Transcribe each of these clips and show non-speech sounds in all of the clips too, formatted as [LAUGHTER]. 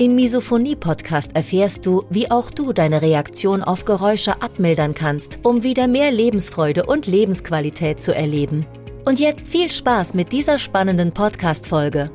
Im Misophonie-Podcast erfährst du, wie auch du deine Reaktion auf Geräusche abmildern kannst, um wieder mehr Lebensfreude und Lebensqualität zu erleben. Und jetzt viel Spaß mit dieser spannenden Podcast-Folge.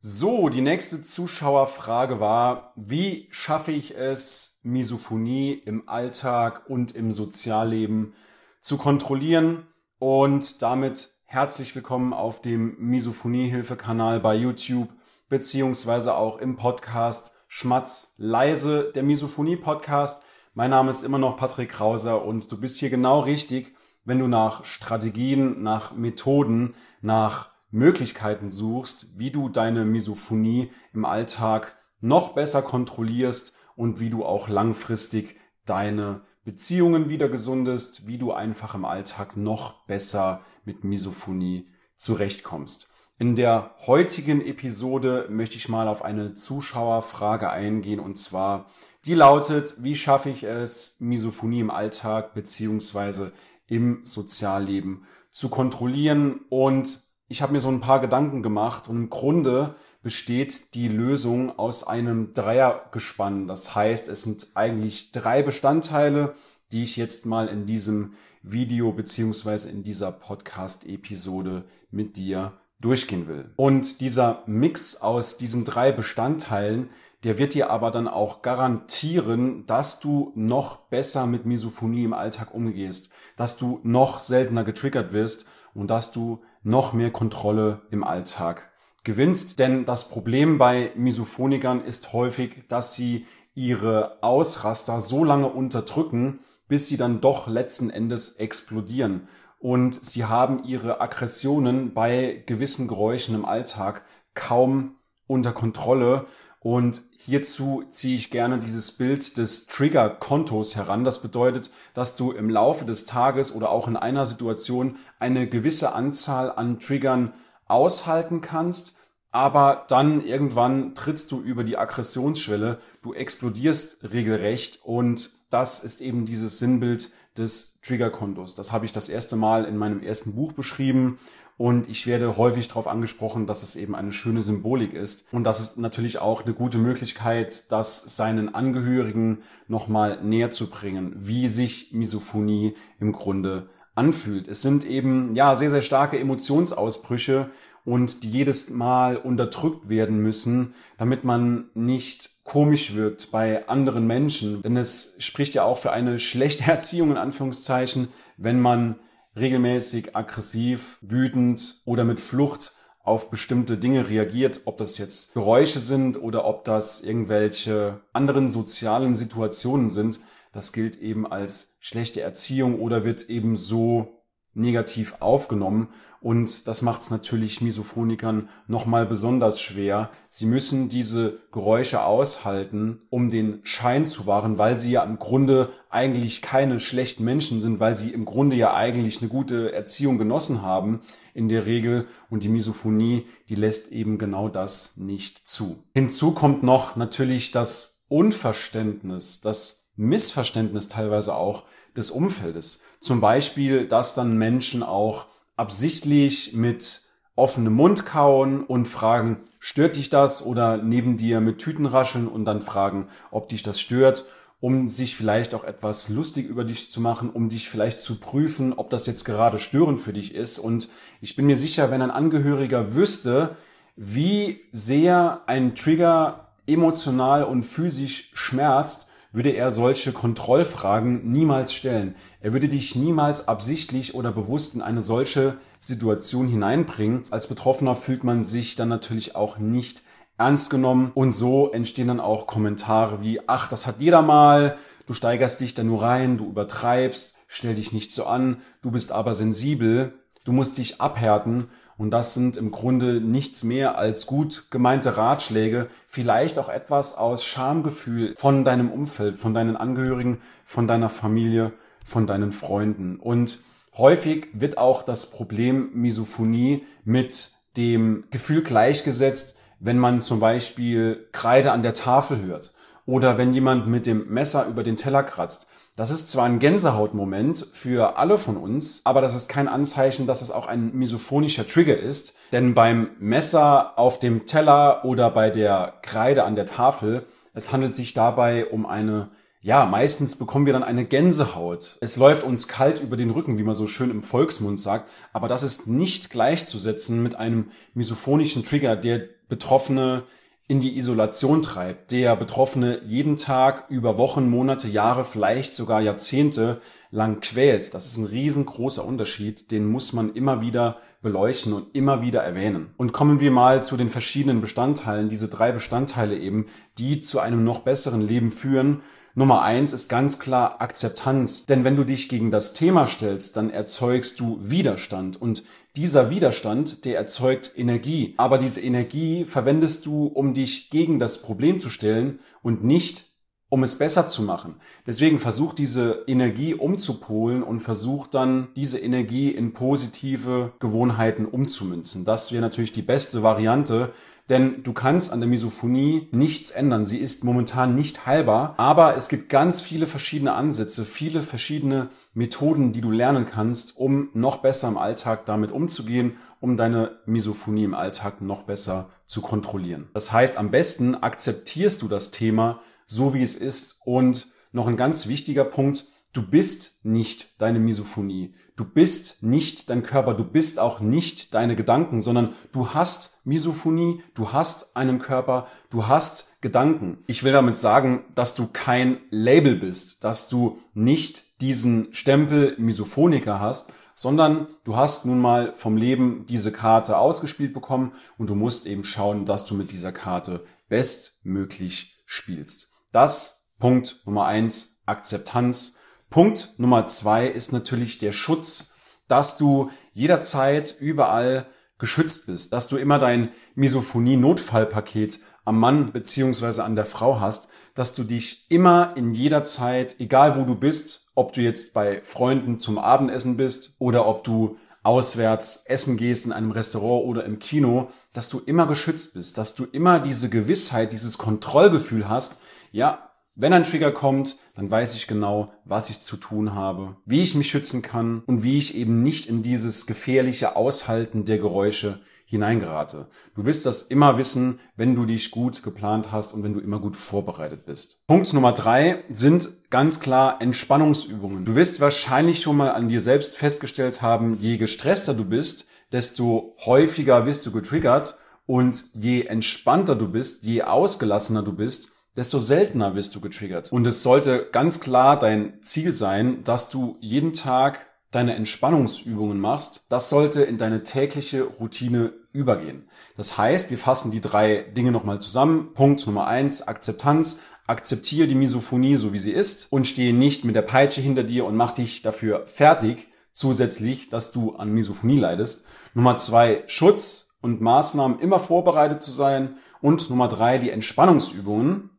So, die nächste Zuschauerfrage war, wie schaffe ich es, Misophonie im Alltag und im Sozialleben zu kontrollieren? Und damit herzlich willkommen auf dem Misophonie-Hilfe-Kanal bei YouTube beziehungsweise auch im Podcast Schmatz leise, der Misophonie-Podcast. Mein Name ist immer noch Patrick Krauser und du bist hier genau richtig, wenn du nach Strategien, nach Methoden, nach Möglichkeiten suchst, wie du deine Misophonie im Alltag noch besser kontrollierst und wie du auch langfristig deine Beziehungen wieder gesundest, wie du einfach im Alltag noch besser mit Misophonie zurechtkommst. In der heutigen Episode möchte ich mal auf eine Zuschauerfrage eingehen und zwar die lautet, wie schaffe ich es, Misophonie im Alltag beziehungsweise im Sozialleben zu kontrollieren und ich habe mir so ein paar Gedanken gemacht und im Grunde besteht die Lösung aus einem Dreiergespann. Das heißt, es sind eigentlich drei Bestandteile, die ich jetzt mal in diesem Video beziehungsweise in dieser Podcast-Episode mit dir durchgehen will. Und dieser Mix aus diesen drei Bestandteilen, der wird dir aber dann auch garantieren, dass du noch besser mit Misophonie im Alltag umgehst, dass du noch seltener getriggert wirst und dass du noch mehr Kontrolle im Alltag gewinnst. Denn das Problem bei Misophonikern ist häufig, dass sie ihre Ausraster so lange unterdrücken, bis sie dann doch letzten Endes explodieren und sie haben ihre Aggressionen bei gewissen Geräuschen im Alltag kaum unter Kontrolle. Und hierzu ziehe ich gerne dieses Bild des Trigger-Kontos heran. Das bedeutet, dass du im Laufe des Tages oder auch in einer Situation eine gewisse Anzahl an Triggern aushalten kannst, aber dann irgendwann trittst du über die Aggressionsschwelle, du explodierst regelrecht und das ist eben dieses Sinnbild des Triggerkontos. Das habe ich das erste Mal in meinem ersten Buch beschrieben und ich werde häufig darauf angesprochen, dass es eben eine schöne Symbolik ist und das ist natürlich auch eine gute Möglichkeit, das seinen Angehörigen nochmal näher zu bringen, wie sich Misophonie im Grunde anfühlt. Es sind eben ja sehr sehr starke Emotionsausbrüche und die jedes Mal unterdrückt werden müssen, damit man nicht komisch wirkt bei anderen Menschen. Denn es spricht ja auch für eine schlechte [LAUGHS] Erziehung in Anführungszeichen, wenn man regelmäßig aggressiv, wütend oder mit Flucht auf bestimmte Dinge reagiert, ob das jetzt Geräusche sind oder ob das irgendwelche anderen sozialen Situationen sind. Das gilt eben als schlechte Erziehung oder wird eben so negativ aufgenommen. Und das macht es natürlich Misophonikern nochmal besonders schwer. Sie müssen diese Geräusche aushalten, um den Schein zu wahren, weil sie ja im Grunde eigentlich keine schlechten Menschen sind, weil sie im Grunde ja eigentlich eine gute Erziehung genossen haben in der Regel. Und die Misophonie, die lässt eben genau das nicht zu. Hinzu kommt noch natürlich das Unverständnis, das Missverständnis teilweise auch des Umfeldes. Zum Beispiel, dass dann Menschen auch absichtlich mit offenem Mund kauen und fragen, stört dich das? Oder neben dir mit Tüten rascheln und dann fragen, ob dich das stört, um sich vielleicht auch etwas lustig über dich zu machen, um dich vielleicht zu prüfen, ob das jetzt gerade störend für dich ist. Und ich bin mir sicher, wenn ein Angehöriger wüsste, wie sehr ein Trigger emotional und physisch schmerzt, würde er solche Kontrollfragen niemals stellen. Er würde dich niemals absichtlich oder bewusst in eine solche Situation hineinbringen. Als Betroffener fühlt man sich dann natürlich auch nicht ernst genommen und so entstehen dann auch Kommentare wie, ach, das hat jeder mal, du steigerst dich da nur rein, du übertreibst, stell dich nicht so an, du bist aber sensibel, du musst dich abhärten Und das sind im Grunde nichts mehr als gut gemeinte Ratschläge, vielleicht auch etwas aus Schamgefühl von deinem Umfeld, von deinen Angehörigen, von deiner Familie, von deinen Freunden. Und häufig wird auch das Problem Misophonie mit dem Gefühl gleichgesetzt, wenn man zum Beispiel Kreide an der Tafel hört oder wenn jemand mit dem Messer über den Teller kratzt. Das ist zwar ein Gänsehautmoment für alle von uns, aber das ist kein Anzeichen, dass es auch ein misophonischer Trigger ist. Denn beim Messer auf dem Teller oder bei der Kreide an der Tafel, es handelt sich dabei um eine ja, meistens bekommen wir dann eine Gänsehaut. Es läuft uns kalt über den Rücken, wie man so schön im Volksmund sagt. Aber das ist nicht gleichzusetzen mit einem misophonischen Trigger, der Betroffene in die Isolation treibt, der Betroffene jeden Tag über Wochen, Monate, Jahre, vielleicht sogar Jahrzehnte lang quält. Das ist ein riesengroßer Unterschied, den muss man immer wieder beleuchten und immer wieder erwähnen. Und kommen wir mal zu den verschiedenen Bestandteilen, diese drei Bestandteile eben, die zu einem noch besseren Leben führen Nummer eins ist ganz klar Akzeptanz. Denn wenn du dich gegen das Thema stellst, dann erzeugst du Widerstand. Und dieser Widerstand, der erzeugt Energie. Aber diese Energie verwendest du, um dich gegen das Problem zu stellen und nicht um es besser zu machen. Deswegen versuch diese Energie umzupolen und versuch dann diese Energie in positive Gewohnheiten umzumünzen. Das wäre natürlich die beste Variante, denn du kannst an der Misophonie nichts ändern. Sie ist momentan nicht heilbar, aber es gibt ganz viele verschiedene Ansätze, viele verschiedene Methoden, die du lernen kannst, um noch besser im Alltag damit umzugehen, um deine Misophonie im Alltag noch besser zu kontrollieren. Das heißt, am besten akzeptierst du das Thema so wie es ist. Und noch ein ganz wichtiger Punkt, du bist nicht deine Misophonie. Du bist nicht dein Körper, du bist auch nicht deine Gedanken, sondern du hast Misophonie, du hast einen Körper, du hast Gedanken. Ich will damit sagen, dass du kein Label bist, dass du nicht diesen Stempel Misophoniker hast, sondern du hast nun mal vom Leben diese Karte ausgespielt bekommen und du musst eben schauen, dass du mit dieser Karte bestmöglich spielst. Das Punkt Nummer eins, Akzeptanz. Punkt Nummer zwei ist natürlich der Schutz, dass du jederzeit überall geschützt bist, dass du immer dein Misophonie-Notfallpaket am Mann beziehungsweise an der Frau hast, dass du dich immer in jeder Zeit, egal wo du bist, ob du jetzt bei Freunden zum Abendessen bist oder ob du auswärts essen gehst in einem Restaurant oder im Kino, dass du immer geschützt bist, dass du immer diese Gewissheit, dieses Kontrollgefühl hast, ja, wenn ein Trigger kommt, dann weiß ich genau, was ich zu tun habe, wie ich mich schützen kann und wie ich eben nicht in dieses gefährliche Aushalten der Geräusche hineingerate. Du wirst das immer wissen, wenn du dich gut geplant hast und wenn du immer gut vorbereitet bist. Punkt Nummer drei sind ganz klar Entspannungsübungen. Du wirst wahrscheinlich schon mal an dir selbst festgestellt haben, je gestresster du bist, desto häufiger wirst du getriggert und je entspannter du bist, je ausgelassener du bist, desto seltener wirst du getriggert. Und es sollte ganz klar dein Ziel sein, dass du jeden Tag deine Entspannungsübungen machst. Das sollte in deine tägliche Routine übergehen. Das heißt, wir fassen die drei Dinge nochmal zusammen. Punkt Nummer eins, Akzeptanz. Akzeptiere die Misophonie so wie sie ist und stehe nicht mit der Peitsche hinter dir und mach dich dafür fertig, zusätzlich, dass du an Misophonie leidest. Nummer zwei, Schutz und Maßnahmen immer vorbereitet zu sein. Und Nummer drei, die Entspannungsübungen.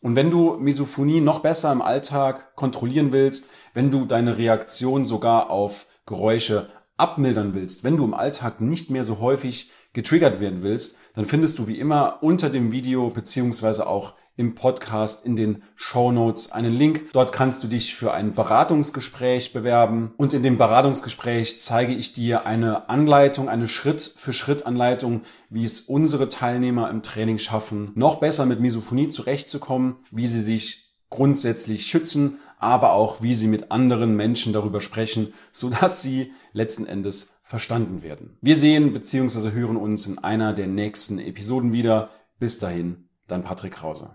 Und wenn du Misophonie noch besser im Alltag kontrollieren willst, wenn du deine Reaktion sogar auf Geräusche abmildern willst, wenn du im Alltag nicht mehr so häufig getriggert werden willst, dann findest du wie immer unter dem Video beziehungsweise auch im Podcast in den Show Notes einen Link. Dort kannst du dich für ein Beratungsgespräch bewerben und in dem Beratungsgespräch zeige ich dir eine Anleitung, eine Schritt-für-Schritt-Anleitung, wie es unsere Teilnehmer im Training schaffen, noch besser mit Misophonie zurechtzukommen, wie sie sich grundsätzlich schützen, aber auch wie sie mit anderen Menschen darüber sprechen, so dass sie letzten Endes verstanden werden. Wir sehen bzw. hören uns in einer der nächsten Episoden wieder. Bis dahin, dein Patrick Krause.